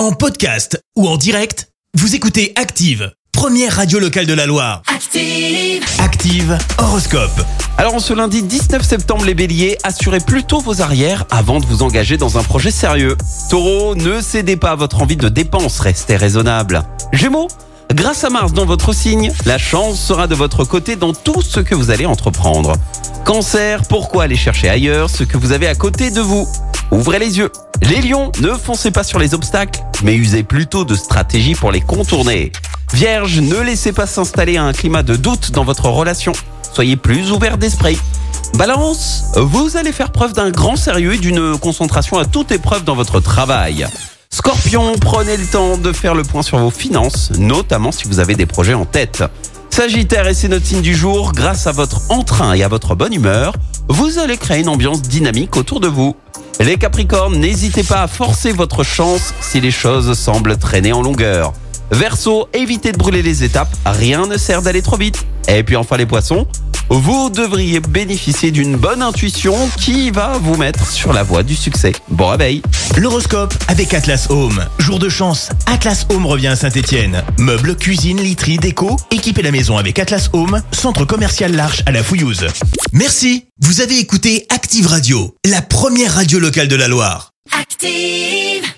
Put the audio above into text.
En podcast ou en direct, vous écoutez Active, première radio locale de la Loire. Active. Active Horoscope. Alors en ce lundi 19 septembre les béliers, assurez plutôt vos arrières avant de vous engager dans un projet sérieux. Taureau, ne cédez pas à votre envie de dépense, restez raisonnable. Gémeaux, grâce à Mars dans votre signe, la chance sera de votre côté dans tout ce que vous allez entreprendre. Cancer, pourquoi aller chercher ailleurs ce que vous avez à côté de vous? Ouvrez les yeux. Les lions, ne foncez pas sur les obstacles, mais usez plutôt de stratégies pour les contourner. Vierge, ne laissez pas s'installer un climat de doute dans votre relation. Soyez plus ouvert d'esprit. Balance, vous allez faire preuve d'un grand sérieux et d'une concentration à toute épreuve dans votre travail. Scorpion, prenez le temps de faire le point sur vos finances, notamment si vous avez des projets en tête. Sagittaire, et c'est signe du jour, grâce à votre entrain et à votre bonne humeur, vous allez créer une ambiance dynamique autour de vous. Les Capricornes, n'hésitez pas à forcer votre chance si les choses semblent traîner en longueur. Verseau, évitez de brûler les étapes, rien ne sert d'aller trop vite. Et puis enfin les poissons, vous devriez bénéficier d'une bonne intuition qui va vous mettre sur la voie du succès. Bon réveil L'horoscope avec Atlas Home. Jour de chance, Atlas Home revient à Saint-Etienne. Meubles, cuisine, literie, déco, équipez la maison avec Atlas Home, centre commercial L'Arche à la Fouillouse. Merci, vous avez écouté Active Radio, la première radio locale de la Loire. Active.